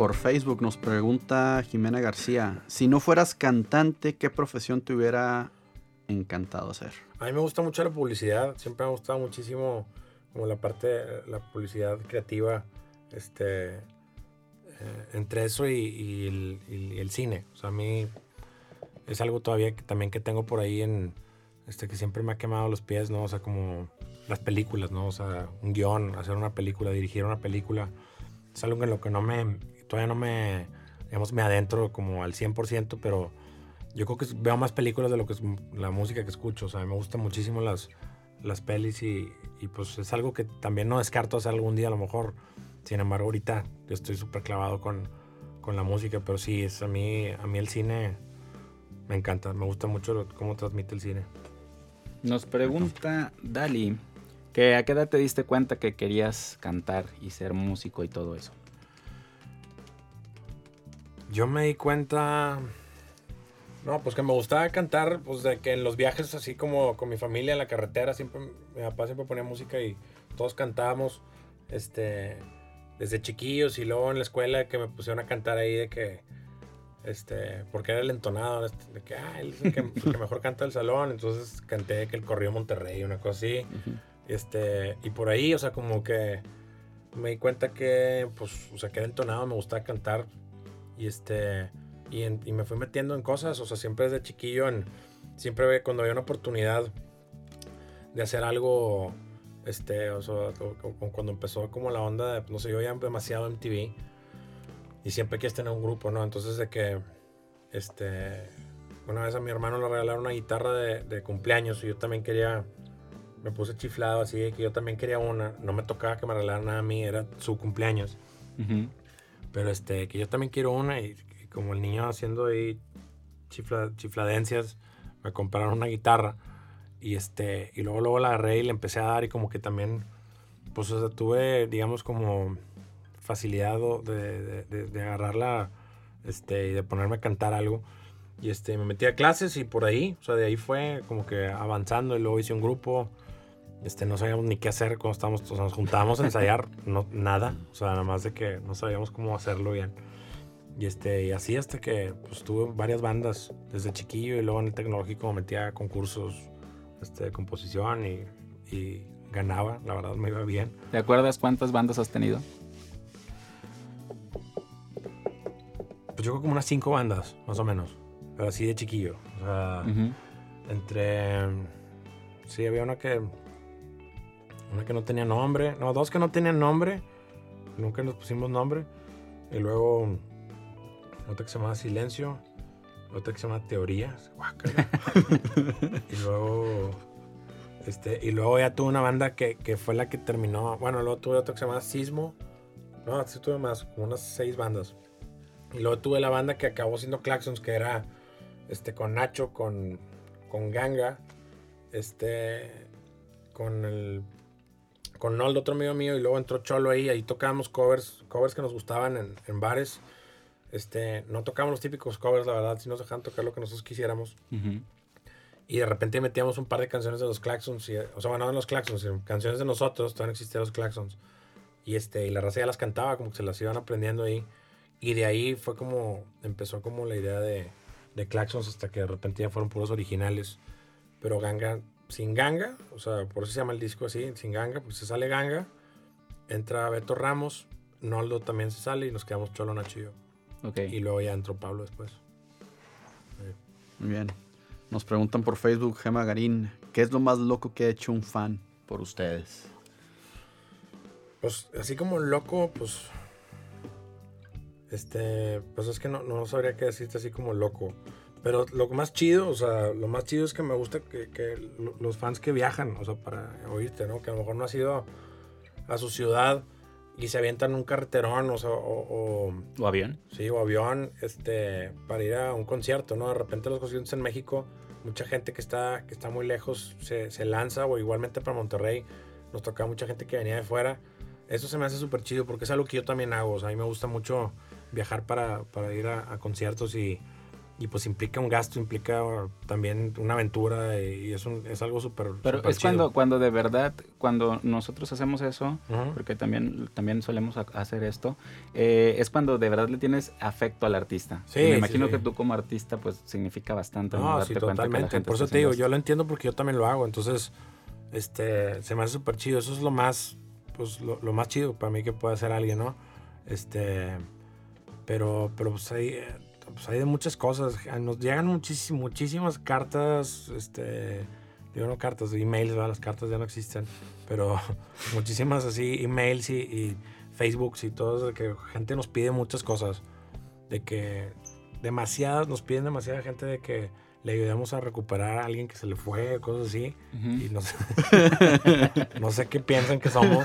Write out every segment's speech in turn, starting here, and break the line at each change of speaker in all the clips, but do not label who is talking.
por Facebook nos pregunta Jimena García, si no fueras cantante, ¿qué profesión te hubiera encantado hacer?
A mí me gusta mucho la publicidad, siempre me ha gustado muchísimo como la parte, la publicidad creativa, este, eh, entre eso y, el, cine. O sea, a mí es algo todavía que también que tengo por ahí en, este, que siempre me ha quemado los pies, ¿no? O sea, como las películas, ¿no? O sea, un guion, hacer una película, dirigir una película, es algo en lo que no me, todavía no me, digamos, me adentro como al 100%, pero yo creo que veo más películas de lo que es la música que escucho, o sea, me gustan muchísimo las, las pelis y, y pues es algo que también no descarto hacer algún día a lo mejor. Sin embargo, ahorita yo estoy súper clavado con, con, la música, pero sí, es a mí, a mí el cine me encanta, me gusta mucho cómo transmite el cine.
Nos pregunta Dali, que a qué edad te diste cuenta que querías cantar y ser músico y todo eso.
Yo me di cuenta, no, pues que me gustaba cantar, pues de que en los viajes así como con mi familia en la carretera, siempre, mi papá siempre ponía música y todos cantábamos, este, desde chiquillos y luego en la escuela que me pusieron a cantar ahí de que, este, porque era el entonado, este, de que, ah, él es el que, mejor canta el salón, entonces canté que el corrió Monterrey, una cosa así, este, y por ahí, o sea, como que me di cuenta que, pues, o sea, que era entonado, me gustaba cantar, y este, y, me fui metiendo en cosas, o sea, siempre desde chiquillo, en, siempre cuando había una oportunidad de hacer algo, este, o sea, cuando empezó como la onda, no sé, yo ya demasiado MTV y siempre quieres tener un grupo, ¿no? Entonces de que, este, una vez a mi hermano le regalaron una guitarra de, cumpleaños y yo también quería, me puse chiflado así que yo también quería una, no me tocaba que me regalaran nada a mí, era su cumpleaños. Pero este, que yo también quiero una y como el niño haciendo ahí chifladencias, me compraron una guitarra y este y luego luego la agarré y le empecé a dar y como que también pues o sea, tuve digamos como facilidad de, de, agarrarla este y de ponerme a cantar algo. Y este me metí a clases y por ahí o sea de ahí fue como que avanzando y luego hice un grupo este no sabíamos ni qué hacer cuando estábamos o sea, nos juntábamos a ensayar no nada o sea nada más de que no sabíamos cómo hacerlo bien y, este, y así hasta que pues, tuve varias bandas desde chiquillo y luego en el tecnológico me metía concursos este, de composición y, y, ganaba, la verdad me iba bien.
¿Te acuerdas cuántas bandas has tenido?
Pues yo creo como unas cinco bandas, más o menos, pero así de chiquillo. O sea, entre... Sí, había una que... Una que no tenía nombre, no, dos que no tenían nombre, nunca nos pusimos nombre. Y luego otra que se llama Silencio, otra que se llama Teorías, y luego este, y luego ya tuve una banda que, que, fue la que terminó, bueno, luego tuve otra que se llama Sismo, no, sí tuve más, como unas seis bandas. Y luego tuve la banda que acabó siendo Claxons, que era este, con Nacho, con, con Ganga, este, con el con Noldo, otro amigo mío, y luego entró Cholo ahí, ahí tocábamos covers, covers que nos gustaban en, en bares. Este, no tocábamos los típicos covers, la verdad, si nos dejaban tocar lo que nosotros quisiéramos. Y de repente metíamos un par de canciones de los Claxons, o sea, bueno, no de los Claxons, sino canciones de nosotros, todavía no existían los Claxons. Y, este, y la raza ya las cantaba, como que se las iban aprendiendo ahí. Y de ahí fue como, empezó como la idea de, de Claxons hasta que de repente ya fueron puros originales. Pero Ganga, sin Ganga, o sea, por eso se llama el disco así, sin Ganga, pues se sale Ganga, entra Beto Ramos, Noldo también se sale y nos quedamos Cholo Nacho y yo. Y luego ya entró Pablo después.
Muy bien. Nos preguntan por Facebook, Gema Garín, ¿qué es lo más loco que ha hecho un fan por ustedes?
Pues así como loco, pues. Este. Pues es que no, no sabría qué decirte así como loco. Pero lo más chido, o sea, lo más chido es que me gusta que, que los fans que viajan, o sea, para oírte, ¿no? Que a lo mejor no has ido a su ciudad y se avientan un carreterón o, o,
o, avión.
Sí, o avión este, para ir a un concierto, ¿no? De repente los conciertos en México, mucha gente que está, que está muy lejos se, se lanza, o igualmente para Monterrey, nos toca mucha gente que venía de fuera. Eso se me hace súper chido porque es algo que yo también hago. O sea, a mí me gusta mucho viajar para, para ir a, conciertos y, y pues implica un gasto, implica también una aventura y es, un, es algo súper
Pero
súper
es
chido.
cuando, cuando de verdad, cuando nosotros hacemos eso,
Ujú.
porque también, también solemos ha- hacer esto, eh, es cuando de verdad le tienes afecto al artista.
Sí,
Y me
sí,
imagino
sí.
que tú como artista pues significa bastante.
No,
Darte
sí, totalmente. Por eso te digo, yo lo entiendo porque yo también lo hago. Entonces, este, se me hace súper chido. Eso es lo más, pues, lo, lo más chido para mí que puede hacer alguien, ¿no? Este, pero, pero pues eh, pues hay de muchas cosas. Nos llegan muchísimas, muchísimas cartas, este, digo no cartas, emails, ¿verdad? Las cartas ya no existen, pero muchísimas así, emails y, y Facebooks y todo, de que gente nos pide muchas cosas. De que demasiadas, nos piden demasiada gente de que le ayudemos a recuperar a alguien que se le fue, cosas así.
Ujú.
Y no sé, no sé qué piensan que somos.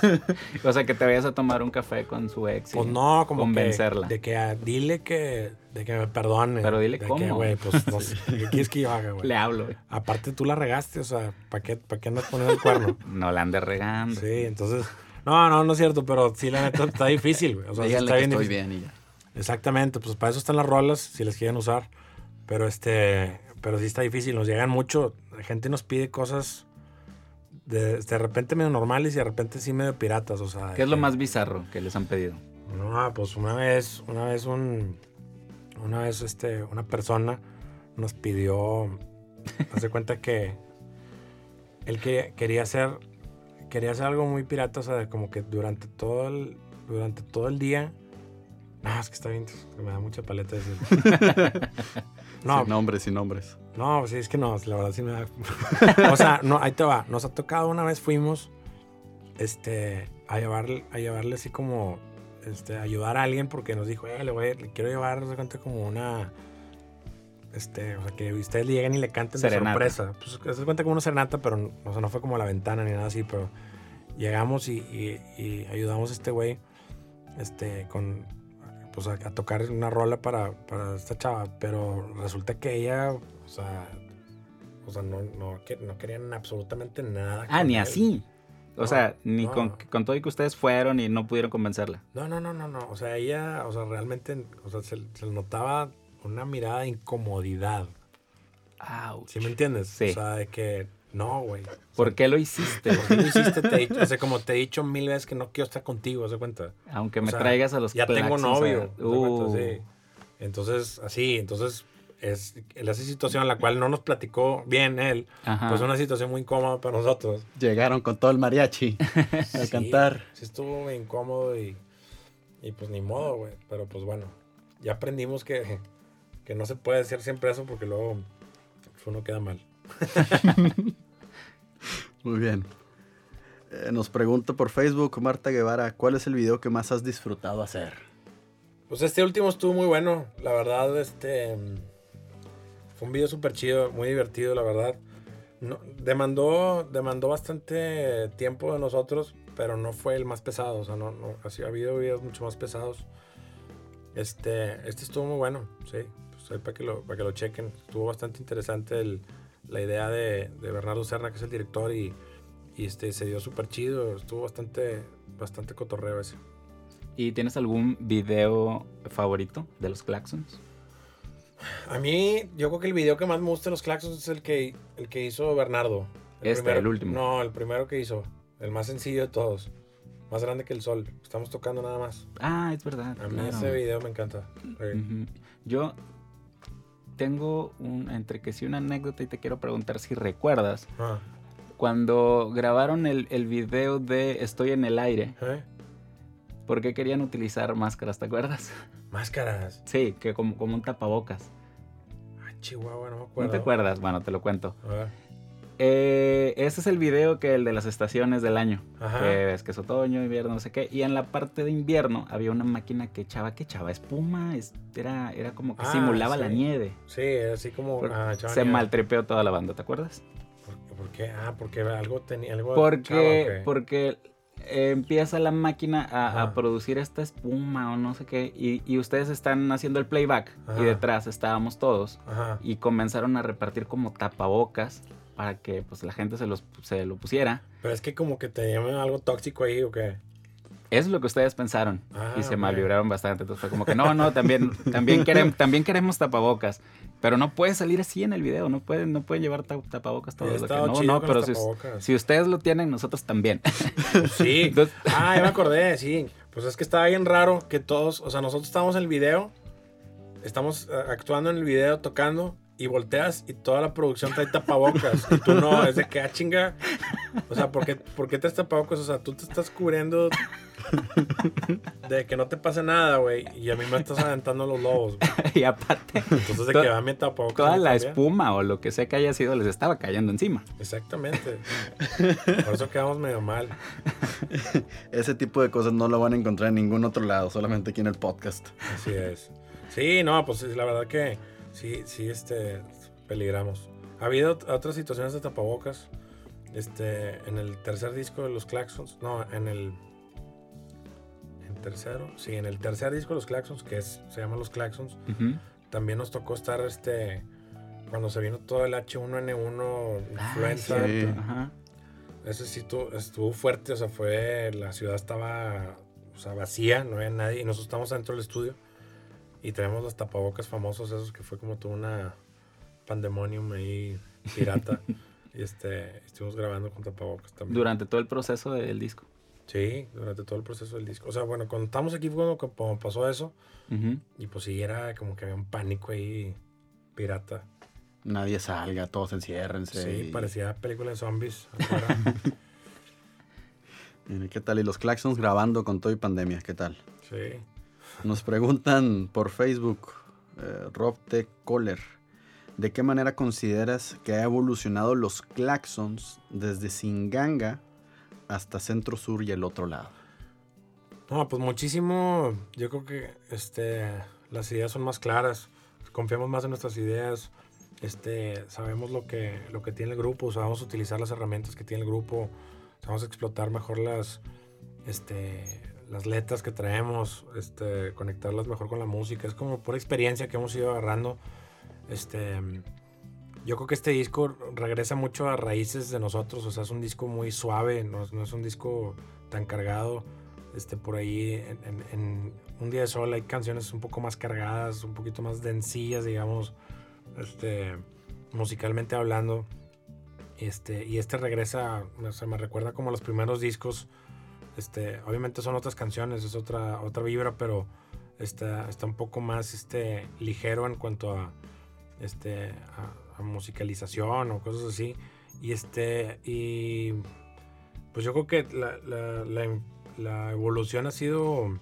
O sea, que te vayas a tomar un café con su ex. y-
Pues no, como
convencerla.
que de que ah, dile que de que me perdone.
Pero dile
de
cómo.
Que, güey, pues no sé, ¿qué quieres que yo haga, güey?
Le hablo. güey.
Aparte tú la regaste, o sea, ¿para qué, para qué andas poniendo el cuerno?
No la andes regando.
Sí, entonces, no, no, no es cierto, pero sí la neta está difícil, güey. O sea,
Díganle
está
que
bien
estoy
difícil.
bien y ya.
Exactamente, pues para eso están las rolas, si las quieren usar. Pero este, pero sí está difícil, nos llegan mucho, la gente nos pide cosas de, de repente medio normales y de repente sí medio piratas, o sea.
¿Qué es lo
que-
más bizarro que les han pedido?
No, pues una vez, una vez un, una vez este, una persona nos pidió, hace cuenta que él que- quería hacer, quería hacer algo muy pirata, o sea, como que durante todo el, durante todo el día, no, es que está bien, me da mucha paleta decir. No,
Sin nombres, sin nombres.
no, sí, es que no, la verdad sí me da. o sea, no, ahí te va. Nos ha tocado una vez fuimos este, a, llevarle, a llevarle así como. Este, ayudar a alguien porque nos dijo, "Eh, le, voy, le quiero llevar, de cuenta, como una. Este, o sea, que ustedes lleguen y le canten de
Serenata.
sorpresa. Pues, de cuenta como una serenata, pero no- o sea, no fue como a la ventana ni nada así, pero llegamos y, y- y ayudamos a este güey este, con, pues, a, a tocar una rola para, para esta chava, pero resulta que ella, o sea, o sea no, no, no querían absolutamente nada.
Ah, ni
él.
así. O
No,
sea, ni
no.
con, con todo y que ustedes fueron y no pudieron convencerla.
No, no, no, no, no, o sea, ella, o sea, realmente, o sea, se, se notaba una mirada de incomodidad,
Ouch.
¿sí me entiendes?
Sí.
O sea, de que, no, güey.
¿Por qué lo hiciste?
¿Por qué lo hiciste? Te he dicho- o sea, como te he dicho mil veces que no quiero estar contigo, ¿se cuenta?
Aunque
O
me
sea,
traigas a los
ya tengo novio.
Uh,
Sí. Entonces, así, entonces, es esa situación en la cual no nos platicó bien él,
Ajá.
pues una situación muy incómoda para nosotros.
Llegaron con todo el mariachi a
Sí,
cantar.
Sí, estuvo muy incómodo y, y pues ni modo, güey. Pero pues bueno, ya aprendimos que, que no se puede decir siempre eso porque luego pues, uno queda mal.
Muy bien. Eh, nos pregunta por Facebook Marta Guevara, ¿cuál es el video que más has disfrutado hacer?
Pues este último estuvo muy bueno, la verdad, este fue un video súper chido, muy divertido, la verdad. No, demandó, demandó bastante tiempo de nosotros, pero no fue el más pesado, o sea, no, ha habido videos mucho más pesados. Este, este estuvo muy bueno, sí, pues para que lo, para que lo chequen. Estuvo bastante interesante el- la idea de, de Bernardo Serna, que es el director, y, y este, se dio súper chido, estuvo bastante, bastante cotorreo ese.
¿Y tienes algún video favorito de los claxons?
A mí, yo creo que el video que más me gusta de los Claxons es el que, el que hizo Bernardo.
Este, el último.
No, el primero que hizo. El más sencillo de todos. Más grande que el sol. Estamos tocando nada más.
Ah, es verdad.
A mí
claro.
ese video me encanta. Sí.
Yo tengo un, entre que sí una anécdota y te quiero preguntar si recuerdas
Ah,
cuando grabaron el, el video de Estoy en el aire,
¿eh?
¿por qué querían utilizar máscaras? ¿Te acuerdas?
Máscaras.
Sí, que como, como un tapabocas.
Ah, Chihuahua, no me acuerdo.
¿No te acuerdas? Bueno, te lo cuento. Eh, ese es el video que el de las estaciones del año.
Ajá.
Que es que es otoño, invierno, no sé qué. Y en la parte de invierno había una máquina que echaba, que echaba espuma. es- era, era como que
Ah,
simulaba
sí.
la nieve.
Sí, así como. Ah,
se
nieve.
maltripeó toda la banda, ¿te acuerdas?
¿Por, por qué? Ah, porque algo tenía. Algo
Porque, porque eh, empieza la máquina a, producir esta espuma o no sé qué. Y, y ustedes están haciendo el playback.
Ajá.
Y detrás estábamos todos.
Ajá.
Y comenzaron a repartir como tapabocas para que pues la gente se, los, se lo pusiera.
Pero es que como que tenía algo tóxico ahí, ¿o qué?
Eso es lo que ustedes pensaron.
Ah,
y se malvibraron bastante. Entonces fue como que no, no, también, también, queremos, también queremos tapabocas. Pero no puede salir así en el video. No pueden, no pueden llevar ta- tapabocas todos. Que no, no, pero si, si ustedes lo tienen, nosotros también.
Pues sí.
Entonces-
Ah, ya me acordé, sí. Pues es que estaba bien raro que todos, o sea, nosotros estamos en el video, estamos eh, actuando en el video, tocando, y volteas y toda la producción trae tapabocas. y tú no, es de que, ah, chinga. O sea, ¿por qué, ¿por qué tapabocas? O sea, tú te estás cubriendo de que no te pase nada, güey. Y a mí me estás aventando los lobos, güey.
y aparte,
Entonces de
To-
que va mi tapabocas.
toda la espuma o lo que sea que haya sido les estaba cayendo encima.
Exactamente. Por eso quedamos medio mal.
Ese tipo de cosas no lo van a encontrar en ningún otro lado, solamente aquí en el podcast.
Así es. Sí, no, pues la verdad que sí, sí, este, peligramos. Ha habido ot- otras situaciones de tapabocas. Este, en el tercer disco de los Claxons, no, en el, en tercero, sí, en el tercer disco de los Claxons, que es, se llama Los Claxons, también nos tocó estar, este, cuando se vino todo el H1N1 influenza.
Ah,
sí.
cierto, ajá.
Ese sí tu- estuvo fuerte, o sea, fue, la ciudad estaba, o sea, vacía, no había nadie, y nosotros estamos dentro del estudio y tenemos los tapabocas famosos esos que fue como toda una pandemonium ahí pirata y este, estuvimos grabando con tapabocas también.
Durante todo el proceso del disco.
Sí, durante todo el proceso del disco. O sea, bueno, cuando estábamos aquí fue cuando, cuando pasó eso y pues sí, era como que había un pánico ahí pirata.
Nadie salga, todos enciérrense.
Sí,
y-
parecía película de zombies.
Mire, ¿Qué tal? Y los Claxons grabando con todo y pandemia, ¿qué tal?
sí.
Nos preguntan por Facebook, eh, Rob ¿de qué manera consideras que ha evolucionado los Claxons desde Singanga hasta Centro Sur y el otro lado?
No, pues muchísimo. Yo creo que este, las ideas son más claras. Confiamos más en nuestras ideas. Este, sabemos lo que, lo que tiene el grupo. Sabemos utilizar las herramientas que tiene el grupo. Sabemos explotar mejor las, este, las letras que traemos. Este, conectarlas mejor con la música. Es como por experiencia que hemos ido agarrando. Este, yo creo que este disco regresa mucho a raíces de nosotros. O sea, es un disco muy suave. No, no es un disco tan cargado este, por ahí en, en- en Un Día de Sol hay canciones un poco más cargadas, un poquito más densillas, digamos, este, musicalmente hablando. Este, y este regresa, o sea, me recuerda como a los primeros discos. Este, obviamente son otras canciones, es otra, otra vibra, pero está, está un poco más este, ligero en cuanto a, este, musicalización o cosas así. Y, este, y pues yo creo que la, la- la- evolución ha sido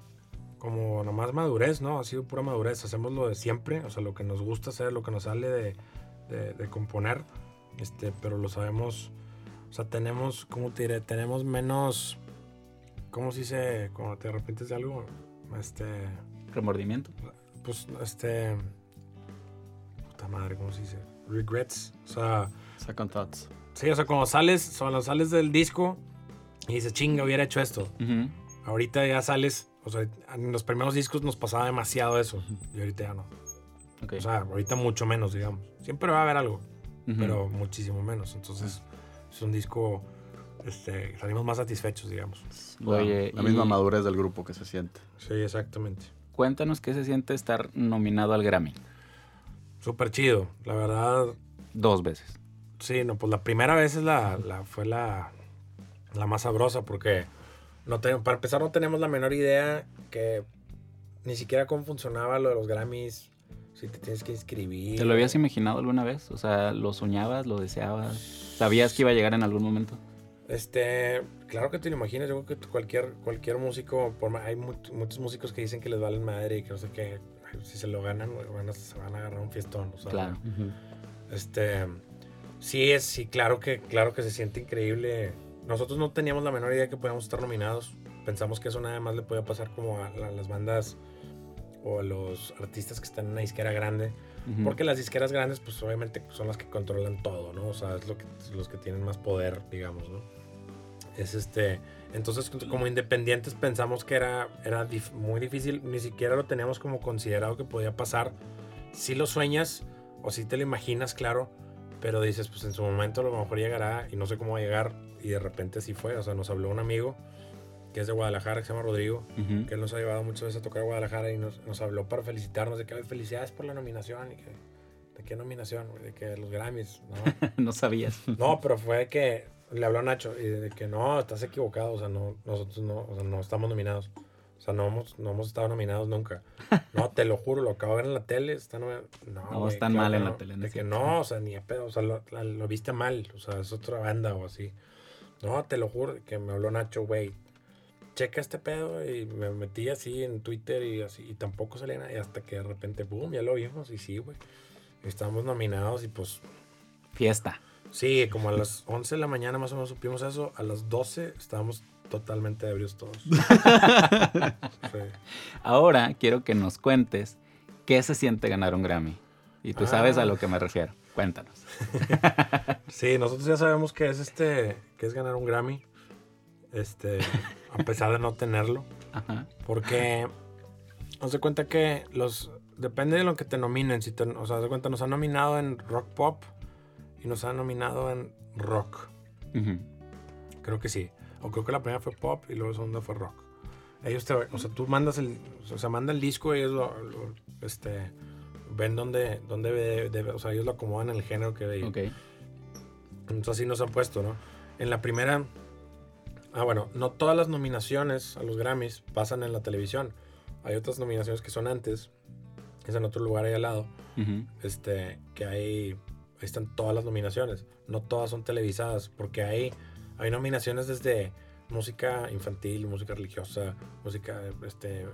como nomás madurez, ¿no? Ha sido pura madurez. Hacemos lo de siempre, o sea, lo que nos gusta hacer, lo que nos sale de, de- de componer, este, pero lo sabemos, o sea, tenemos, ¿cómo te diré? Tenemos menos, ¿cómo se dice? Cuando te arrepientes de algo, este,
Remordimiento.
pues, este, puta madre, ¿cómo se dice? Regrets, o sea...
Second Thoughts.
Sí, o sea, cuando sales, cuando sales del disco y dices, chinga, hubiera hecho esto. Ahorita ya sales, o sea, en los primeros discos nos pasaba demasiado eso. Y ahorita ya no.
Ok.
O sea, ahorita mucho menos, digamos. Siempre va a haber algo,
Ujú.
pero muchísimo menos. Entonces, es un disco, este, salimos más satisfechos, digamos.
Oye,
la misma
y
madurez del grupo que se siente.
Sí, exactamente.
cuéntanos qué se siente estar nominado al Grammy.
Súper chido, la verdad.
Dos veces.
Sí, no, pues la primera vez es la, la- fue la, la más sabrosa porque no te- para empezar no tenemos la menor idea que ni siquiera cómo funcionaba lo de los Grammys, si te tienes que inscribir.
¿Te lo habías imaginado alguna vez? O sea, ¿lo soñabas, lo deseabas? ¿Sabías que iba a llegar en algún momento?
Este, claro que te lo imaginas, yo creo que cualquier, cualquier músico, por hay mu- muchos músicos que dicen que les valen madre y que no sé qué, si se lo ganan, van a, se van a agarrar un fiestón. o sea,
Claro.
Este, sí es, sí, claro que, claro que se siente increíble. Nosotros no teníamos la menor idea que podíamos estar nominados. Pensamos que eso nada más le podía pasar como a, la- las bandas o a los artistas que están en una disquera grande. Porque las disqueras grandes, pues obviamente son las que controlan todo, ¿no? O sea, es lo que, los que tienen más poder, digamos, ¿no? Es este. Entonces, como independientes, pensamos que era, era dif- muy difícil. Ni siquiera lo teníamos como considerado que podía pasar. Si lo sueñas o si te lo imaginas, claro. Pero dices, pues en su momento a lo mejor llegará y no sé cómo va a llegar. Y de repente sí fue. O sea, nos habló un amigo que es de Guadalajara, que se llama Rodrigo,
Ujú.
que él nos ha llevado muchas veces a tocar a Guadalajara y nos, nos habló para felicitarnos de que "Ay, felicidades por la nominación y que de qué nominación, de que los Grammys, ¿no?
no sabías.
No, pero fue que le habló a Nacho y de que no, estás equivocado, o sea, no, nosotros no, o sea, no estamos nominados. O sea, no hemos, no hemos estado nominados nunca. No, te lo juro, lo acabo de ver en la tele. Está nomi- no,
No,
güey,
están
claro
mal en
no.
la tele, no
De que no, o sea, ni a pedo, o sea, lo, la- lo viste mal. O sea, es otra banda o así. No, te lo juro, que me habló Nacho, güey. Checa este pedo y me metí así en Twitter y así, y tampoco salía nada. Y hasta que de repente, boom, ya lo vimos y sí, güey. Estamos nominados y pues
Fiesta.
Sí, como a las 11 de la mañana más o menos supimos eso. A las 12 estábamos totalmente ebrios todos. Sí.
Ahora quiero que nos cuentes qué se siente ganar un Grammy. Y tú sabes a
Ah.
lo que me refiero. Cuéntanos.
Sí, nosotros ya sabemos que es este, que es ganar un Grammy. Este, a pesar de no tenerlo.
Ajá.
Porque nos de cuenta que los depende de lo que te nominen. Si te, o sea, haz de cuenta, nos han nominado en rock pop y nos han nominado en rock.
Ujú.
Creo que sí. O creo que la primera fue pop y luego la segunda fue rock. Ellos te, o sea, tú mandas el, o sea, manda el disco y ellos lo, lo, este, ven dónde, dónde debe- debe- o sea, ellos lo acomodan en el género que ve.
Ok.
Entonces así nos han puesto, ¿no? En la primera, ah, bueno, no todas las nominaciones a los Grammys pasan en la televisión. Hay otras nominaciones que son antes, que es en otro lugar ahí al lado, este, que hay, ahí están todas las nominaciones. No todas son televisadas, porque hay, hay nominaciones desde música infantil, música religiosa, música este, em-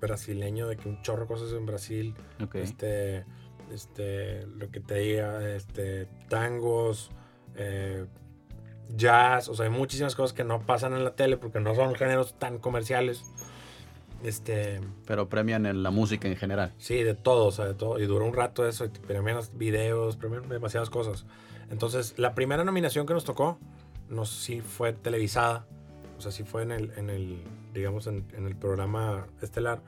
brasileño, de que un chorro de cosas en Brasil,
Ok.
este, este, lo que te diga, este, tangos, eh, jazz, o sea, hay muchísimas cosas que no pasan en la tele porque no son géneros tan comerciales. Este,
Pero premian en la música en general.
Sí, de todo, o sea, de todo. Y duró un rato eso, y premian los videos, premian demasiadas cosas. Entonces, la primera nominación que nos tocó, no sí fue televisada, o sea, sí fue en el, en el digamos, en, en el programa estelar.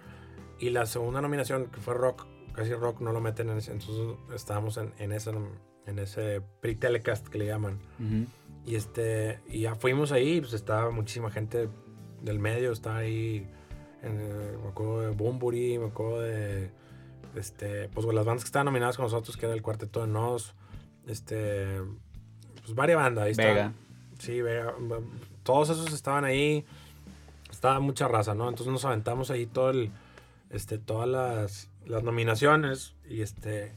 Y la segunda nominación, que fue rock, casi rock, no lo meten en ese, entonces estábamos en, en, ese, en ese pre-telecast que le llaman.
Ujú.
Y este, y ya fuimos ahí, pues estaba muchísima gente del medio, estaba ahí, en, eh, me acuerdo de Bumburi, me acuerdo de, este, pues las bandas que estaban nominadas con nosotros, que era el Cuarteto de Nos, este, pues varias bandas, ahí estaban.
Vega.
Sí, Vega, todos esos estaban ahí, estaba mucha raza, ¿no? Entonces nos aventamos ahí todo el, este, todas las, las nominaciones y este,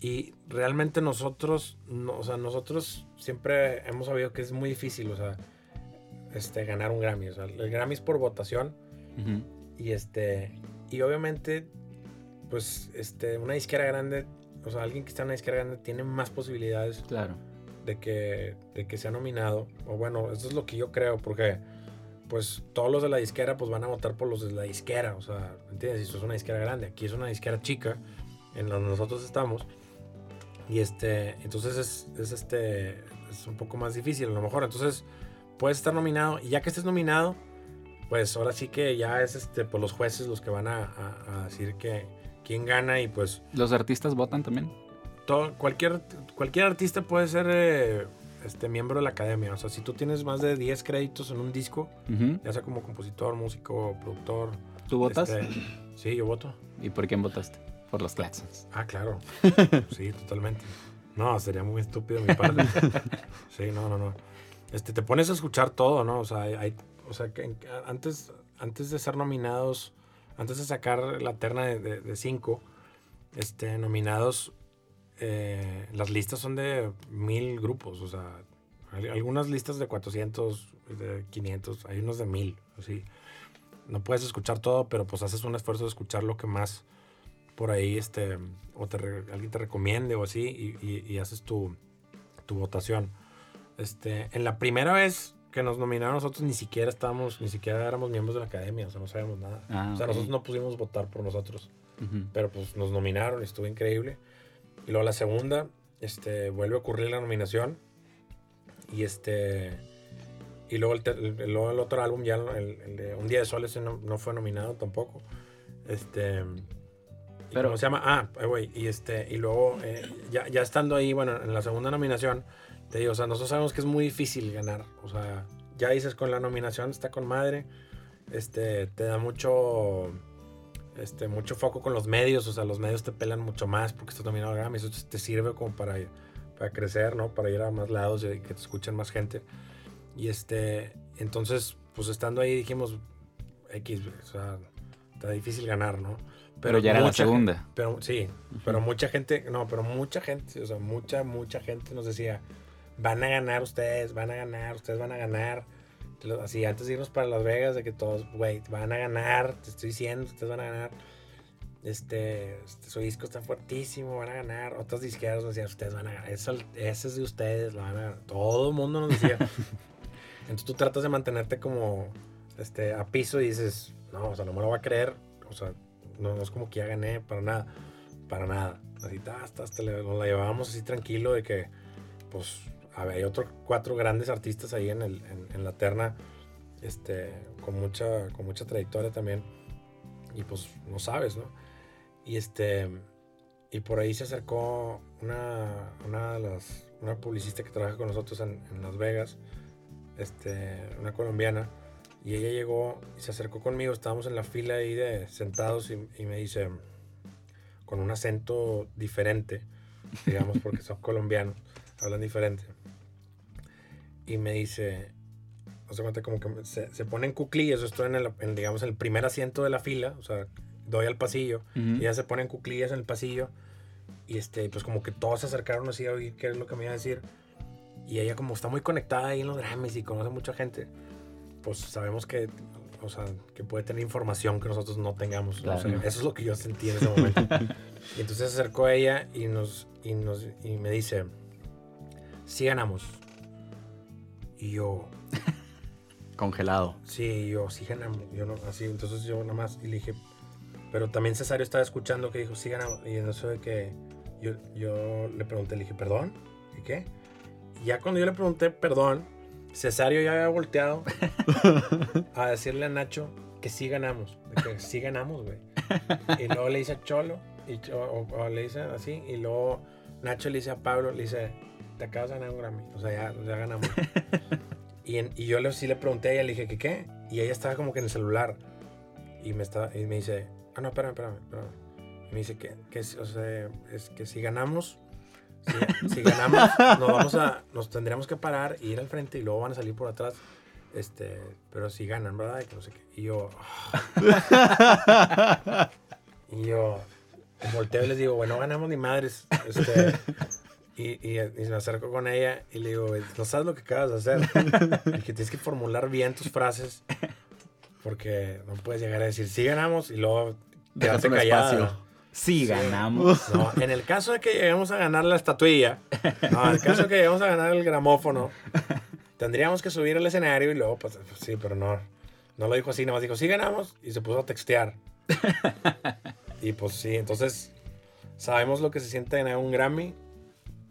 y realmente nosotros, no, o sea, nosotros siempre hemos sabido que es muy difícil, o sea, este, ganar un Grammy. O sea, el Grammy es por votación y este, y obviamente, pues, este, una disquera grande, o sea, alguien que está en una disquera grande tiene más posibilidades
Claro.
de que, de que sea nominado. O bueno, eso es lo que yo creo, porque pues todos los de la disquera pues van a votar por los de la disquera. O sea, ¿entiendes? Si eso es una disquera grande. Aquí es una disquera chica, en donde nosotros estamos. Y este, entonces es, es este, es un poco más difícil a lo mejor. Entonces puedes estar nominado y ya que estés nominado, pues ahora sí que ya es este, pues los jueces los que van a, a- a decir que quién gana y pues
¿Los artistas votan también?
todo, cualquier, cualquier artista puede ser eh, este, miembro de la academia. O sea, si tú tienes más de 10 créditos en un disco,
Ujú.
ya sea como compositor, músico, productor.
¿Tú votas?
este, sí, yo voto.
¿Y por quién votaste? Por los Claxons.
Ah, claro. Sí, totalmente. No, sería muy estúpido mi parte. Sí, no, no, no. Este, te pones a escuchar todo, ¿no? O sea, hay, o sea, que antes, antes de ser nominados, antes de sacar la terna de, de- de cinco, este, nominados, eh, las listas son de mil grupos, o sea, hay algunas listas de 400, de 500, hay unos de mil, así. No puedes escuchar todo, pero pues haces un esfuerzo de escuchar lo que más por ahí, este, o te alguien te recomiende o así, y, y- y haces tu, tu votación. Este, en la primera vez que nos nominaron nosotros ni siquiera estábamos, ni siquiera éramos miembros de la academia, o sea, no sabíamos nada.
Ah,
o sea, nosotros no pusimos votar por nosotros,
Ujú.
pero pues nos nominaron y estuvo increíble. Y luego la segunda, este, vuelve a ocurrir la nominación y este... Y luego el, el- luego el otro álbum, ya el, el de Un Día de Sol, ese no, no fue nominado tampoco. Este...
Pero-
¿Cómo se llama? Ah, eh, güey. Y, este, y luego, eh, ya, ya estando ahí, bueno, en la segunda nominación, te digo, o sea, nosotros sabemos que es muy difícil ganar. O sea, ya dices, con la nominación está con madre. Este, te da mucho, este, mucho foco con los medios. O sea, los medios te pelan mucho más porque estás nominado a Grammy. Eso te sirve como para, para crecer, ¿no? Para ir a más lados y que te escuchen más gente. Y este, entonces, pues estando ahí dijimos, X, o sea, está difícil ganar, ¿no?
Pero, ya era la segunda.
Pero sí, pero mucha gente, no, pero mucha gente, o sea, mucha, mucha gente nos decía, van a ganar ustedes, van a ganar, ustedes van a ganar. Así, antes de irnos para Las Vegas, de que todos, güey, van a ganar, te estoy diciendo, ustedes van a ganar. Este, este, su disco está fuertísimo, van a ganar. Otros disqueros nos decían, ustedes van a ganar, eso- ese es de ustedes, lo van a ganar. Todo el mundo nos decía. Entonces tú tratas de mantenerte como este, a piso y dices, no, o sea, no me lo voy a creer. O sea, no, no es como que ya gané, para nada. Para nada. Así, hasta, hasta nos la llevábamos así tranquilo de que, pues, a ver, hay otros cuatro grandes artistas ahí en, el, en la terna, este, con mucha, con mucha trayectoria también. Y pues, no sabes, ¿no? Y este, y por ahí se acercó una, una de las, una publicista que trabaja con nosotros en, en Las Vegas, este, una colombiana, y ella llegó y se acercó conmigo, estábamos en la fila ahí de sentados y, y me dice, con un acento diferente, digamos, porque son colombianos, hablan diferente, y me dice, no se cuenta como que se, se pone en cuclillas, yo estoy en, el, en, digamos, el primer asiento de la fila, o sea, doy al pasillo, y ella se pone en cuclillas en el pasillo. Y este, pues como que todos se acercaron así a oír qué es lo que me iba a decir. Y ella como está muy conectada ahí en los Grammys y conoce mucha gente, pues sabemos que, o sea, que puede tener información que nosotros no tengamos. ¿no? O sea,
Claro.
eso es lo que yo sentí en ese momento. y entonces se acercó a ella y, nos, y, nos, y me dice, sí ganamos. Y yo,
Congelado.
Sí, yo sí ganamos. Yo no, así, entonces yo nada más y le dije, pero también Cesario estaba escuchando que dijo, sí ganamos. Y en eso de que yo, yo le pregunté, le dije, ¿perdón? ¿Y qué? Y ya cuando yo le pregunté, perdón, Cesario ya había volteado a decirle a Nacho que sí ganamos. Que sí ganamos, güey. Y luego le dice a Cholo, y, o, o le dice así, y luego Nacho le dice a Pablo, le dice, te acabas de ganar un Grammy. O sea, ya, ya ganamos. Y, en- y yo le, sí le pregunté a ella, le dije, ¿qué qué? Y ella estaba como que en el celular. Y me, estaba, y me dice, ah, no, espérame, espérame, espérame. Y me dice que, que, o sea, es que si ganamos, si, si ganamos, nos vamos a, nos tendríamos que parar y ir al frente y luego van a salir por atrás. Este, pero si ganan, ¿verdad? Y que no sé qué. Y yo, ah. y yo volteo y les digo, bueno, no ganamos ni madres. Este, y, y, y me acerco con ella y le digo, "Güey, no sabes lo que acabas de hacer. Y que tienes que formular bien tus frases. Porque no puedes llegar a decir, sí ganamos y luego
Dejas
quedarte
un
callada.
espacio.
Sí, ganamos.
No, en el caso de que lleguemos a ganar la estatuilla, no, en el caso de que lleguemos a ganar el gramófono, tendríamos que subir al escenario y luego, pues, pues, sí, pero no. No lo dijo así, nada más dijo, sí ganamos y se puso a textear. Y pues sí, entonces sabemos lo que se siente ganar un Grammy,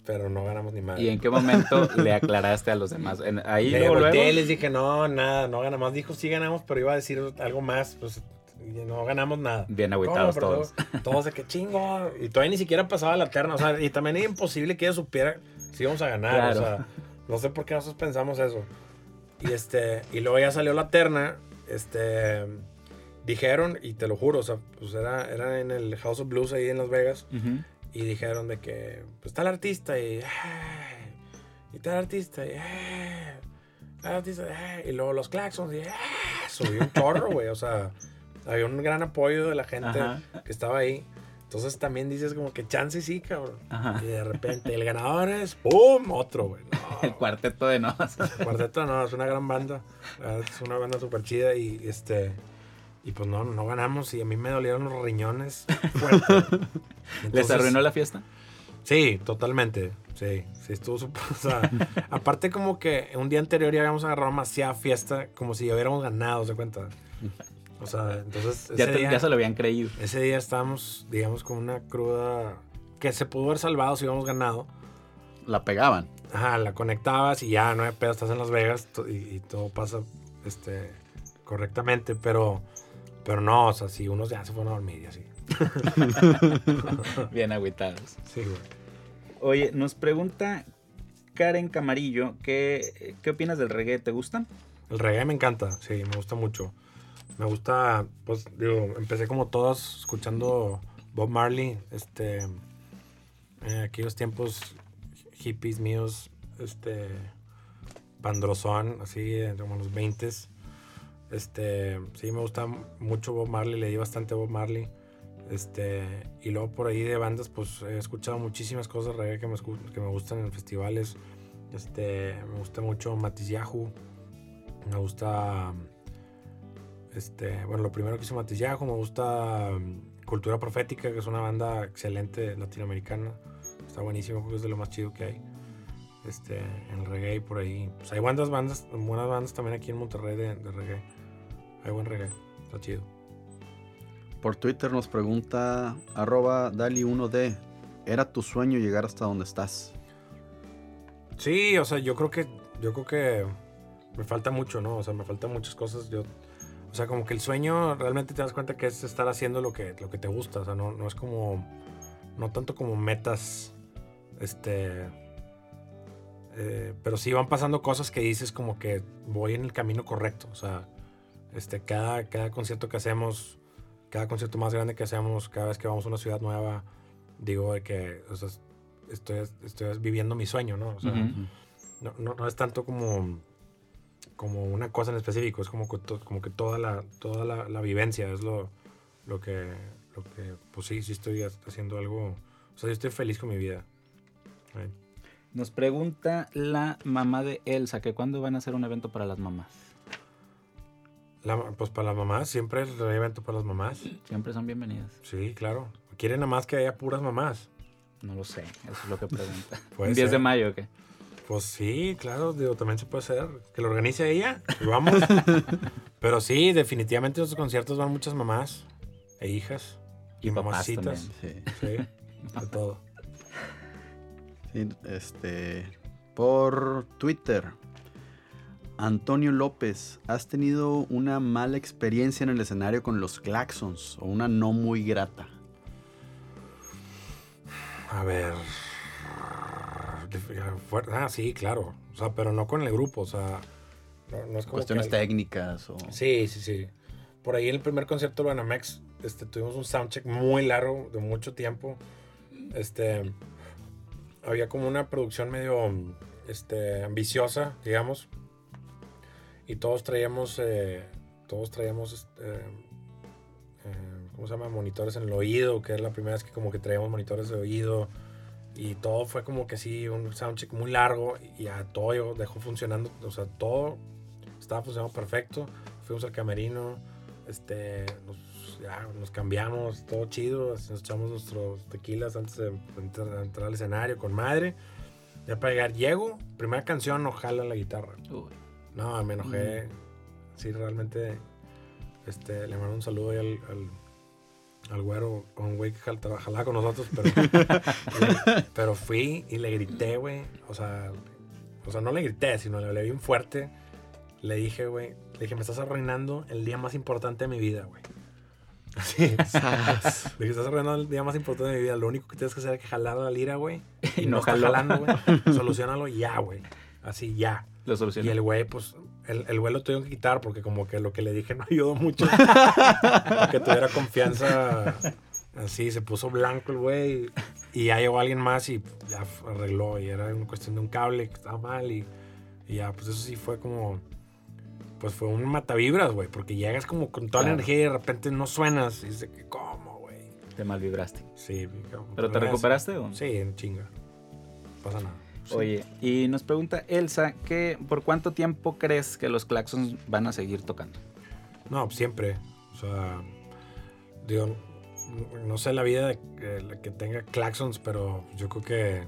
pero no ganamos ni más.
¿Y en qué momento le aclaraste a los demás? En- ahí
Le
luego,
volteé
luego.
les dije, no, nada, no ganamos. Dijo, sí ganamos, pero iba a decir algo más, pues y no ganamos nada.
Bien agüitados todos.
Todos, todos de que chingo. Y todavía ni siquiera pasaba la terna. O sea, y también era imposible que ella supiera si íbamos a ganar.
Claro.
O sea, no sé por qué nosotros pensamos eso. Y este, y luego ya salió la terna. Este, dijeron, y te lo juro, o sea, pues era, era en el House of Blues ahí en Las Vegas.
Ujú.
Y dijeron de que, pues está el artista y, "Ay", y está el artista y, "Ay", artista "Ay", y luego los claxons y, subió un chorro, güey, o sea, había un gran apoyo de la gente
Ajá.
que estaba ahí. Entonces también dices como que chance sí, cabrón.
Ajá.
Y de repente el ganador es, ¡pum! Otro, güey. No,
El cuarteto de nos.
Cuarteto no, es una gran banda. Es una banda súper chida y este. Y pues no, no ganamos y a mí me dolieron los riñones. fuerte.
¿Les
Entonces,
arruinó la fiesta?
Sí, totalmente. Sí, sí, estuvo súper. O sea, aparte, como que un día anterior ya habíamos agarrado demasiada fiesta, como si ya hubiéramos ganado, ¿se cuenta? O sea, entonces.
Ya,
ese
te-
día-
ya se lo habían creído.
ese día estábamos, digamos, con una cruda que se pudo haber salvado si hubiéramos ganado.
La pegaban.
Ajá, la conectabas y ya, no hay pedo, estás en Las Vegas y, y todo pasa este, correctamente, pero, pero no, o sea, si unos ya se fueron a dormir y así.
Bien agüitados.
Sí, güey.
Oye, nos pregunta Karen Camarillo, ¿qué, ¿qué opinas del reggae? ¿Te gusta?
El reggae me encanta, sí, me gusta mucho. Me gusta, pues, digo, empecé como todos escuchando Bob Marley, este, en aquellos tiempos hippies míos, este, pandrozón, así, como los 20 Este, sí, me gusta mucho Bob Marley, leí bastante Bob Marley. Este, y luego por ahí de bandas, pues he escuchado muchísimas cosas que me, que me gustan en festivales. Este, me gusta mucho Matiz Yahoo. Me gusta. Este, bueno, lo primero que hizo Matiz Yahoo. Me gusta um, Cultura Profética, que es una banda excelente latinoamericana. Está buenísimo porque es de lo más chido que hay. Este, en reggae por ahí. Pues hay buenas bandas, buenas bandas también aquí en Monterrey de, de reggae. Hay buen reggae. Está chido.
Por Twitter nos pregunta arroba Dali1D. ¿Era tu sueño llegar hasta donde estás?
Sí, o sea, yo creo que. Yo creo que me falta mucho, ¿no? O sea, me faltan muchas cosas. Yo. O sea, como que el sueño realmente te das cuenta que es estar haciendo lo que, lo que te gusta. O sea, no, no es como. No tanto como metas. Este. Eh, pero sí van pasando cosas que dices como que voy en el camino correcto. O sea, este, cada, cada concierto que hacemos cada concierto más grande que hacemos, cada vez que vamos a una ciudad nueva, digo de que estoy, estoy viviendo mi sueño, ¿no? O sea, no, no, es tanto como, como una cosa en específico, es como, como que toda la, toda la, vivencia es lo, lo, que, lo que, pues sí, sí estoy haciendo algo, o sea, yo estoy feliz con mi vida.
Nos pregunta la mamá de Elsa que cuándo van a hacer un evento para las mamás
pues para las mamás, siempre es el evento para las mamás.
Siempre son bienvenidas.
Sí, claro. ¿Quieren nada más que haya puras mamás?
No lo sé, eso es lo que pregunta. ¿Un 10 de mayo o qué?
Pues sí, claro, digo, también se puede hacer. Que lo organice ella y vamos. Pero sí, definitivamente los conciertos van muchas mamás e hijas. Y, mamacitas. sí. sí, de todo.
Sí, este. Por Twitter Antonio López, ¿has tenido una mala experiencia en el escenario con los Claxons o una no muy grata?
A ver. Ah, sí, claro. O sea, pero no con el grupo. O sea,
no, es como Cuestiones técnicas o.
Sí, sí, sí. Por ahí en el primer concierto de Banamex este, tuvimos un soundcheck muy largo, de mucho tiempo. Este. Había como una producción medio este, ambiciosa, digamos y todos traíamos, eh, todos traíamos, este, eh, ¿cómo se llama? Monitores en el oído, que es la primera vez que como que traíamos monitores de oído. Y todo fue como que sí, un soundcheck muy largo y ya todo dejó funcionando, o sea, todo estaba funcionando perfecto. Fuimos al camerino, este, nos, ya, nos cambiamos, todo chido, nos echamos nuestros tequilas antes de entrar, entrar al escenario con madre. Ya para llegar, llego, primera canción, ojalá la guitarra. Uy. No, me enojé. Mm. Sí, realmente este, le mando un saludo al, al güero, un güey que trabajaba con nosotros, pero, pero fui y le grité, güey. O sea, o sea, no le grité, sino le hablé bien fuerte. Le dije, güey, le dije, me estás arruinando el día más importante de mi vida, güey. Así. le dije, estás arruinando el día más importante de mi vida. Lo único que tienes que hacer es que jalar la lira, güey. Y, no, no jalando, güey. Solucionalo ya, güey. Así, ya. Y el güey, pues, el, el güey lo tuvieron que quitar porque como que lo que le dije no ayudó mucho. que tuviera confianza. Así, se puso blanco el güey. Y ya llegó alguien más y ya arregló. Y era una cuestión de un cable que estaba mal. Y, ya, pues eso sí fue como... Pues fue un matavibras, güey. Porque llegas como con toda la energía y de repente no suenas. Y dice, ¿cómo, güey?
Te mal vibraste.
Sí.
¿Pero te recuperaste o?
Sí, en chinga. No pasa nada.
Oye, y nos pregunta Elsa, ¿qué, ¿por cuánto tiempo crees que los Claxons van a seguir tocando?
No, siempre. O sea, digo, no sé la vida de, que tenga Claxons, pero yo creo que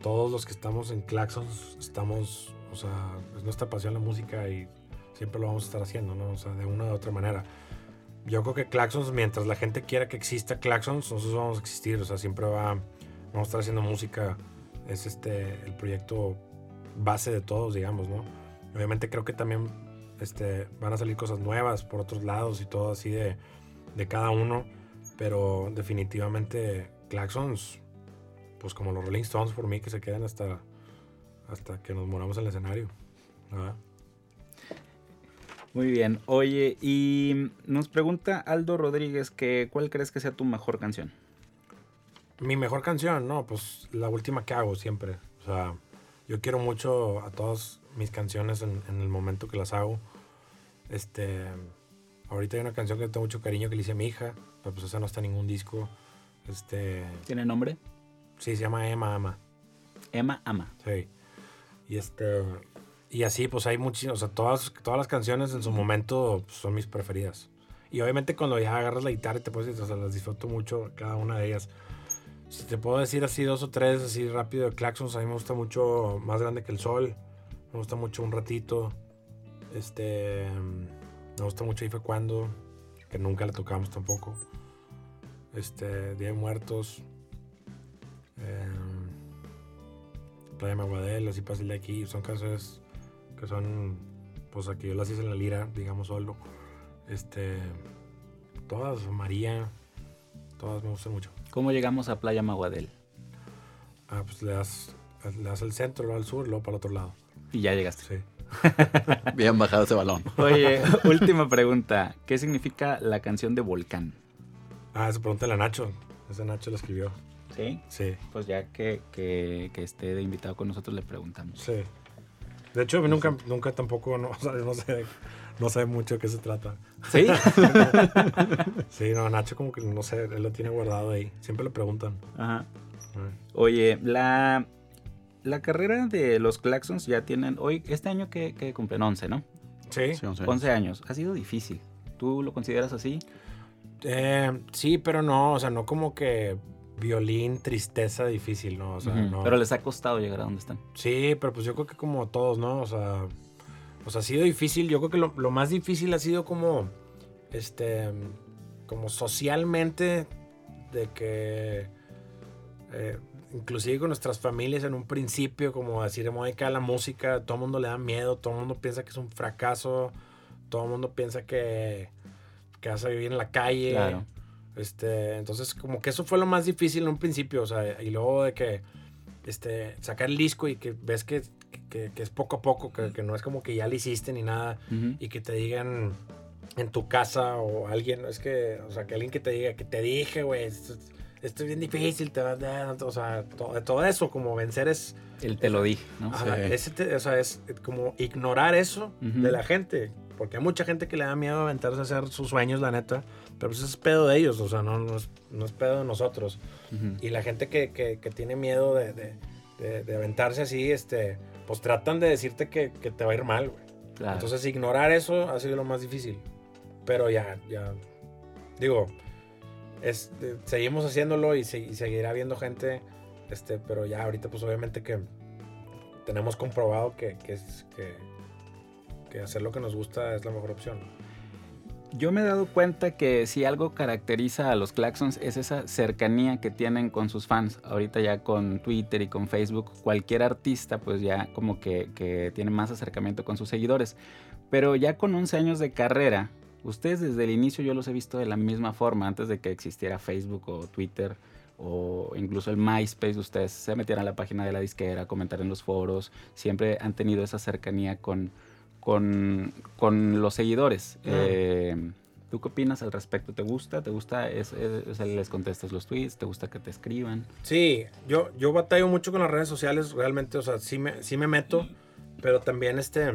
todos los que estamos en Claxons estamos, o sea, es nuestra pasión la música y siempre lo vamos a estar haciendo, ¿no? O sea, de una u otra manera. Yo creo que Claxons, mientras la gente quiera que exista Claxons, nosotros vamos a existir, o sea, siempre va, vamos a estar haciendo música es este, el proyecto base de todos, digamos, ¿no? Obviamente creo que también este, van a salir cosas nuevas por otros lados y todo así de, de cada uno, pero definitivamente Claxons, pues como los Rolling Stones por mí, que se quedan hasta, hasta que nos moramos en el escenario.
Muy bien. Oye, y nos pregunta Aldo Rodríguez que ¿cuál crees que sea tu mejor canción?
Mi mejor canción, no, pues la última que hago siempre. O sea, yo quiero mucho a todas mis canciones en, en el momento que las hago. Este, ahorita hay una canción que tengo mucho cariño que le hice a mi hija, pero pues esa no está en ningún disco. Este,
¿Tiene nombre?
sí, se llama Emma Ama.
Emma Ama.
Sí. Y este, y así pues hay muchísimas, o sea, todas, todas las canciones en su momento pues, son mis preferidas. Y obviamente cuando ya agarras la guitarra y te puedes, o sea, las disfruto mucho cada una de ellas. Si te puedo decir así dos o tres, así rápido de Claxons, a mí me gusta mucho Más Grande que el Sol. Me gusta mucho Un Ratito. Este. Me gusta mucho fue cuando. Que nunca la tocamos tampoco. Este. Día de Muertos. Eh, Playa Maguadel, así fácil de aquí. Son canciones que son. Pues aquí yo las hice en la lira, digamos solo. Este. Todas, María. Todas me gustan mucho.
¿Cómo llegamos a Playa Maguadel?
Ah, pues le das, le das al centro, luego al sur, luego para el otro lado.
Y ya llegaste.
Sí.
Bien bajado ese balón.
Oye, última pregunta. ¿Qué significa la canción de Volcán?
Ah, esa pregunta la Nacho. Esa Nacho la escribió.
Sí.
Sí,
Pues ya que, que, que esté de invitado con nosotros le preguntamos.
sí. De hecho, nunca, nunca tampoco, no, o sea, no sé, no sé mucho de qué se trata.
¿Sí?
Sí, no, Nacho como que no sé, él lo tiene guardado ahí. Siempre le preguntan.
Ajá. Oye, la, la carrera de los Claxons ya tienen, hoy, este año que, que cumplen 11, ¿no?
Sí,
Sí, once años.
11 años. Ha sido difícil. ¿Tú lo consideras así?
Eh, sí, pero no, o sea, no como que violín, tristeza, difícil, ¿no? O sea, no.
Pero les ha costado llegar a donde están.
Sí, pero pues yo creo que como todos, ¿no? O sea, pues ha sido difícil. Yo creo que lo, lo más difícil ha sido como, este, como socialmente, de que, eh, inclusive con nuestras familias en un principio, como decir, de moda la música, todo el mundo le da miedo, todo el mundo piensa que es un fracaso, todo el mundo piensa que, que vas a vivir en la calle.
Claro.
Este, entonces, como que eso fue lo más difícil en un principio, o sea, y luego de que este, sacar el disco y que ves que, que- que es poco a poco, que, que no es como que ya lo hiciste ni nada,
Ujú.
y que te digan en tu casa o alguien, es que, o sea, que alguien que te diga, que te dije, güey, esto, esto es bien difícil, te va a o sea, todo, todo eso, como vencer es,
Él te lo dije, ¿no?
ajá,
Sí.
ese te- o sea, es como ignorar eso
Ujú.
de la gente, porque hay mucha gente que le da miedo aventarse a hacer sus sueños, la neta, pero pues es pedo de ellos, o sea, no, no, es, no es pedo de nosotros.
Ujú.
Y la gente que, que- que tiene miedo de, de- de- de aventarse así, este, pues tratan de decirte que, que te va a ir mal, güey.
Claro.
Entonces ignorar eso ha sido lo más difícil. Pero ya, ya, digo, es, eh, seguimos haciéndolo y, se- y seguirá habiendo gente, este, pero ya ahorita pues obviamente que tenemos comprobado que, que, es- que, que hacer lo que nos gusta es la mejor opción.
Yo me he dado cuenta que si algo caracteriza a los Claxons es esa cercanía que tienen con sus fans. Ahorita ya con Twitter y con Facebook, cualquier artista pues ya como que, que tiene más acercamiento con sus seguidores. Pero ya con 11 años de carrera, ustedes desde el inicio yo los he visto de la misma forma, antes de que existiera Facebook o Twitter o incluso el MySpace, ustedes se metieran a la página de la disquera, comentar en los foros, siempre han tenido esa cercanía con, con, con los seguidores.
Mm.
Eh, ¿Tú qué opinas al respecto? ¿Te gusta? ¿Te gusta? Es, ¿Les contestas los tweets? ¿Te gusta que te escriban?
Sí, yo, yo batallo mucho con las redes sociales, realmente, o sea, sí me, sí me meto, pero también este,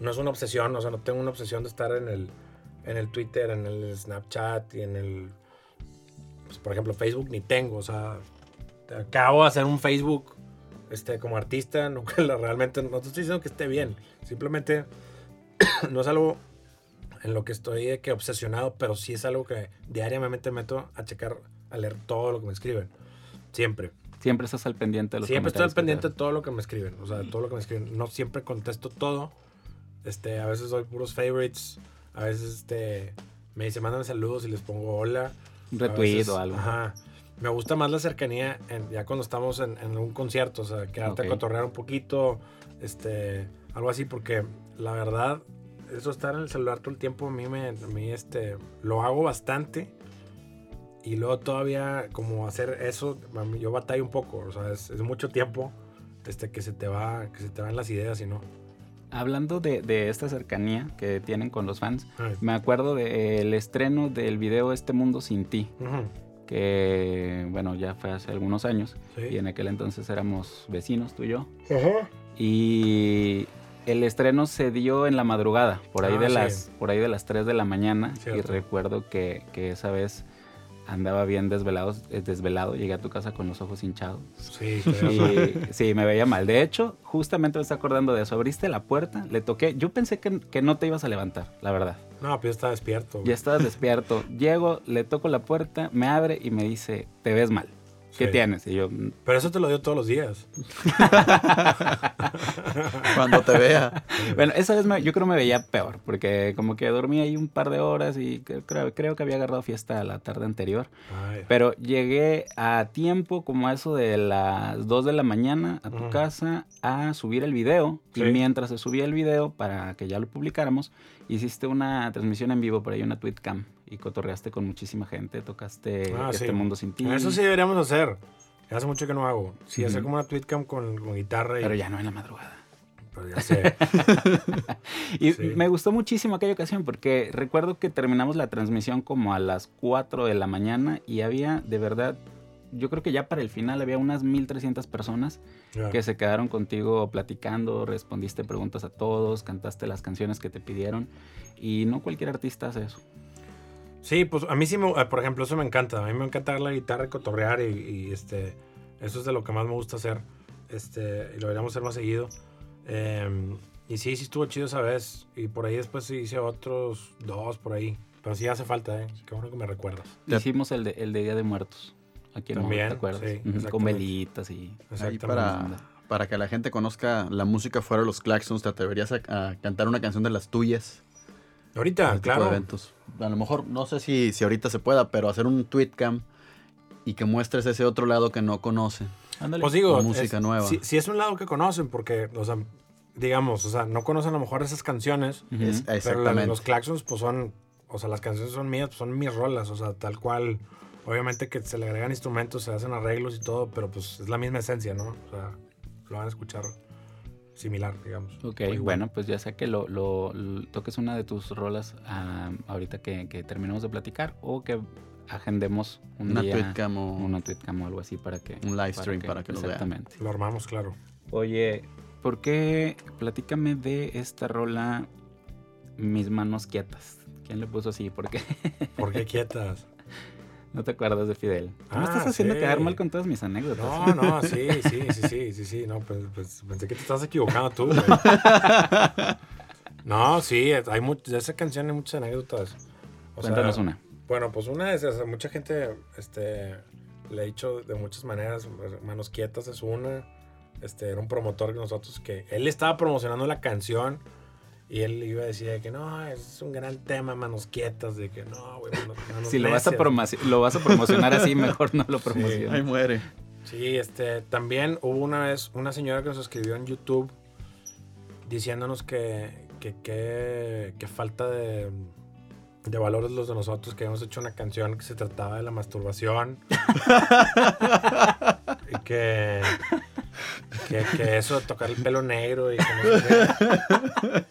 no es una obsesión, o sea, no tengo una obsesión de estar en el, en el Twitter, en el Snapchat y en el, pues, por ejemplo, Facebook ni tengo, o sea, acabo de hacer un Facebook, este, como artista, nunca la- realmente, no te estoy diciendo que esté bien, simplemente no es algo en lo que estoy de que obsesionado, pero sí es algo que diariamente meto a checar, a leer todo lo que me escriben. Siempre.
Siempre estás al pendiente de los
Siempre estoy al pendiente
te
de todo lo que me escriben. O sea, de todo lo que me escriben. No siempre contesto todo. Este, a veces doy puros favorites. A veces este, me dicen, mándame saludos y les pongo hola.
Un retweet o algo.
Ajá. Me gusta más la cercanía en- ya cuando estamos en, en un concierto. O sea, quedarte
Ok.
a cotorrear un poquito. Este, algo así, porque la verdad, eso estar en el celular todo el tiempo, a mí, me, a mí este, lo hago bastante. Y luego todavía, como hacer eso, yo batallo un poco. O sea, es, es mucho tiempo este, que, se te va, que se te van las ideas y no.
Hablando de, de esta cercanía que tienen con los fans,
Ay.
me acuerdo del estreno del video Este Mundo Sin Ti. Que bueno, ya fue hace algunos años,
Sí.
y en aquel entonces éramos vecinos, tú y yo.
Ajá.
Y el estreno se dio en la madrugada, por ahí,
Ah,
de,
sí.
las, por ahí de las 3 de la mañana. Y
Cierto.
recuerdo que, que esa vez andaba bien desvelado, eh, desvelado, llegué a tu casa con los ojos hinchados.
Sí.
Y sí, me veía mal. De hecho, justamente me está acordando de eso. Abriste la puerta, le toqué. Yo pensé que, que no te ibas a levantar, la verdad.
No, pues ya está despierto.
Ya estabas despierto. Llego, le toco la puerta, me abre y me dice, te ves mal. ¿Qué
Sí.
tienes? Y yo, "Mm,
Pero eso te lo dio todos los días.
Cuando te vea.
Bueno, esa vez me- yo creo me veía peor, porque como que dormí ahí un par de horas y cre- creo, creo que había agarrado fiesta la tarde anterior.
Ay.
Pero llegué a tiempo, como a eso de las 2 de la mañana, a tu casa a subir el video.
Sí.
Y mientras se subía el video, para que ya lo publicáramos, hiciste una transmisión en vivo por ahí, una tweetcam. Y cotorreaste con muchísima gente, tocaste
Ah,
Este
sí.
Mundo Sin Ti.
Eso sí deberíamos hacer. Hace mucho que no hago. Sí, hacer
Ujú.
como una tweetcam con, con guitarra y...
Pero ya no en la madrugada.
Pues ya sé.
Y
Sí.
me gustó muchísimo aquella ocasión porque recuerdo que terminamos la transmisión como a las 4 de la mañana y había de verdad, yo creo que ya para el final había unas 1300 personas que se quedaron contigo platicando, respondiste preguntas a todos, cantaste las canciones que te pidieron y no cualquier artista hace eso.
Sí, pues a mí sí, me, por ejemplo, eso me encanta. A mí me encanta dar la guitarra y cotorrear y, y, este, eso es de lo que más me gusta hacer. Este, y lo deberíamos hacer más seguido. Em, y sí, sí estuvo chido esa vez. Y por ahí después sí hice otros dos por ahí. Pero sí hace falta, ¿eh? Qué bueno que me recuerdas.
Hicimos el de, el de Día de Muertos. Aquí en
También,
¿te acuerdas?
sí,
Con velitas y...
Ahí
Exactamente.
para, para que la gente conozca la música fuera de los Claxons, ¿te atreverías a, a cantar una canción de las tuyas?
Ahorita,
Este
claro.
eventos. A lo mejor, no sé si, si ahorita se pueda, pero hacer un tweetcam y que muestres ese otro lado que no conocen.
Ándale.
Pues digo,
música
es-
nueva.
Si, si es un lado que conocen, porque, o sea, digamos, o sea, no conocen a lo mejor esas canciones.
Ujú.
Es-
Pero la- los claxons, pues son, o sea, las canciones son mías, pues son mis rolas, o sea, tal cual. Obviamente que se le agregan instrumentos, se hacen arreglos y todo, pero pues es la misma esencia, ¿no? O sea, lo van a escuchar similar, digamos.
Ok, bueno, pues ya sea que lo, lo- lo- toques una de tus rolas ah, ahorita que, que terminemos de platicar o que agendemos un
Una
día
tweetcam o
una tweetcam o algo así para que
un live stream para que lo vean.
exactamente.
Lo armamos, claro.
Oye, ¿por qué platícame de esta rola Mis manos quietas? ¿Quién le puso así? ¿Por qué?
¿Por qué quietas?
No te acuerdas de Fidel. Tú me
Ah,
estás haciendo
sí.
quedar mal con todas mis anécdotas.
No, no, sí, sí, sí, sí, sí, sí, no, pues, pues, pensé que te estás equivocando tú, güey. No, sí, hay much- de esa canción hay muchas anécdotas. O sea,
Cuéntanos una.
Bueno, pues una es, o sea, mucha gente, este, le he dicho de muchas maneras, Manos Quietas es una, este, era un promotor que nosotros, que él estaba promocionando la canción y él iba a decir de que no, es un gran tema, Manos Quietas, de que no, güey, manos, manos
Si lo vas, a
necias".
promoci- lo vas a promocionar así, mejor no lo
Sí.
promociones.
Ahí muere.
Sí, este, también hubo una vez una señora que nos escribió en YouTube diciéndonos que, que, que, que falta de, de valores los de nosotros, que habíamos hecho una canción que se trataba de la masturbación. y que, que, que eso de tocar el pelo negro y que no sé qué.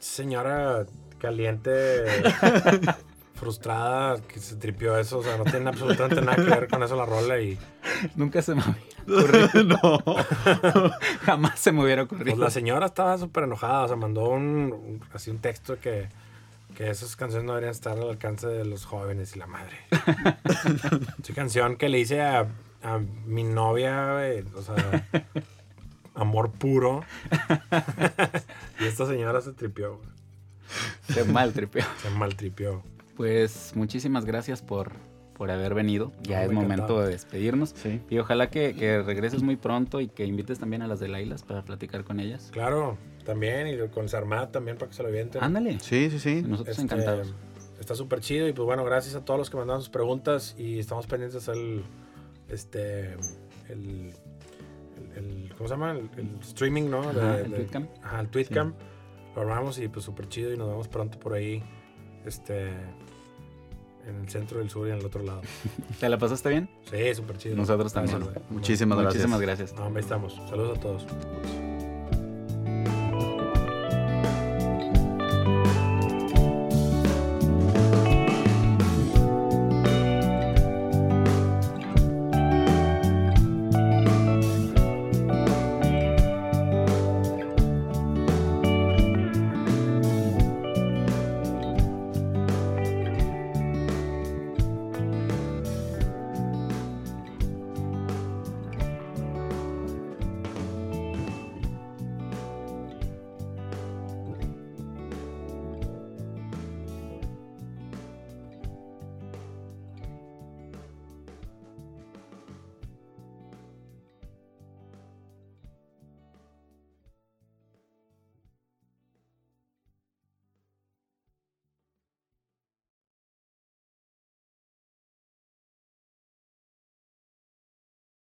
Señora caliente, frustrada, que se tripió eso, o sea, no tiene absolutamente nada que ver con eso la rola y...
Nunca se me había ocurrido.
no.
Jamás se me hubiera ocurrido.
Pues la señora estaba súper enojada, o sea, mandó un, un- así un texto que, que esas canciones no deberían estar al alcance de los jóvenes y la madre. Esa canción que le hice a, a mi novia, güey, o sea, amor puro. y esta señora se tripió, güey,
Se mal tripeó.
se maltripió.
Pues muchísimas gracias por, por haber venido. Ya
No,
es
me
momento de despedirnos.
Sí.
Y ojalá que, que regreses muy pronto y que invites también a las de Lailas para platicar con ellas.
Claro, también, y con Sarmat también para que se lo vienten.
Ándale.
Sí, sí, sí.
Nosotros
Este,
encantados.
Está súper chido y pues bueno, gracias a todos los que mandaron sus preguntas y estamos pendientes de hacer el, este, el, el- ¿cómo se llama? El, el streaming, ¿no? De-
Ajá, el
de-
Tweetcam.
Ajá, el Tweetcam. Lo armamos y pues súper chido y nos vemos pronto por ahí, este, en el centro del sur y en el otro lado.
¿Te la pasaste bien?
Sí, súper chido.
Nosotros también.
Güey.
Muchísimas gracias.
Muchísimas gracias.
No, ahí estamos. Saludos a todos.